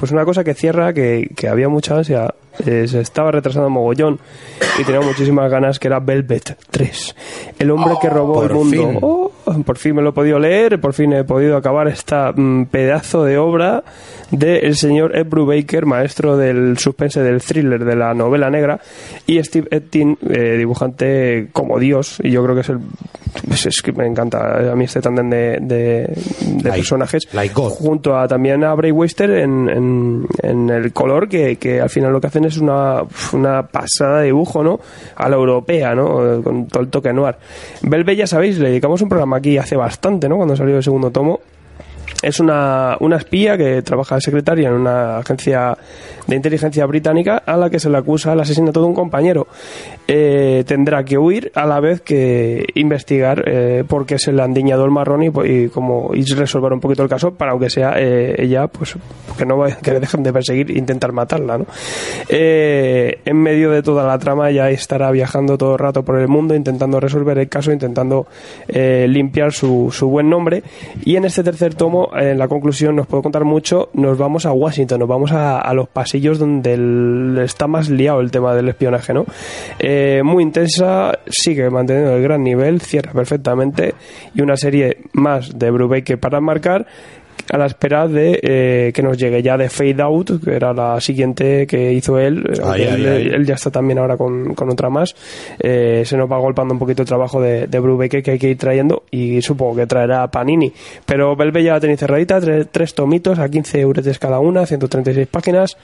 Pues una cosa que cierra, que, que había mucha ansia, eh, se estaba retrasando mogollón y tenía muchísimas ganas, que era Velvet 3. El hombre que robó el mundo. fin. Oh, por fin me lo he podido leer, por fin he podido acabar esta mm, pedazo de obra del señor Ed Brubaker, maestro del suspense, del thriller, de la novela negra, y Steve Ettin, eh, dibujante como Dios, y yo creo que es el... pues es que me encanta a mí este tándem de, de, de Like- personajes like junto a también a Bray Webster en, en, en el color que, que al final lo que hacen es una, una pasada de dibujo ¿no? a la europea ¿no? con todo el toque noir Velvet ya sabéis le dedicamos un programa aquí hace bastante ¿no? cuando salió el segundo tomo es una, una espía que trabaja de secretaria en una agencia de inteligencia británica a la que se le acusa el asesinato de un compañero. Eh, tendrá que huir a la vez que investigar eh, por qué se le han diñado el marrón y, y como y resolver un poquito el caso para aunque sea eh, ella pues que no que le dejen de perseguir e intentar matarla ¿no? Eh, en medio de toda la trama ya estará viajando todo el rato por el mundo intentando resolver el caso intentando eh, limpiar su, su buen nombre y en este tercer tomo en la conclusión nos puedo contar mucho nos vamos a Washington nos vamos a, los pasillos donde está más liado el tema del espionaje ¿no? Eh, muy intensa sigue manteniendo el gran nivel cierra perfectamente y una serie más de Brubaker para marcar a la espera de eh, que nos llegue ya de Fade Out, que era la siguiente que hizo él. Ay, él, ay, ay. él ya está también ahora con, con otra más. Eh, se nos va golpeando un poquito el trabajo de, de Brubaker que hay que ir trayendo y supongo que traerá Panini. Pero Belve ya la tenéis cerradita, tres, tres tomitos a 15 euros cada una, 136 páginas.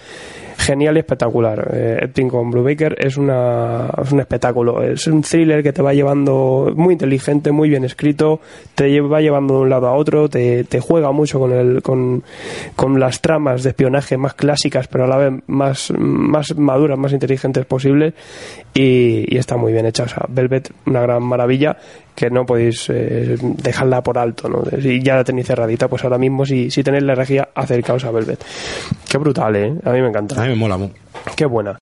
Genial y espectacular. Eh, Epting con Brubaker es, una, es un espectáculo. Es un thriller que te va llevando muy inteligente, muy bien escrito, te va llevando de un lado a otro, te, te juega mucho con, el, con, con las tramas de espionaje más clásicas, pero a la vez más, más maduras, más inteligentes posibles. Y, y está muy bien hecha. O sea, Velvet, una gran maravilla que no podéis eh, dejarla por alto. ¿no? Si ya la tenéis cerradita, pues ahora mismo, si, si tenéis la energía, acercaos a Velvet. Qué brutal, ¿eh? A mí me encanta. A mí me mola mucho. Qué buena.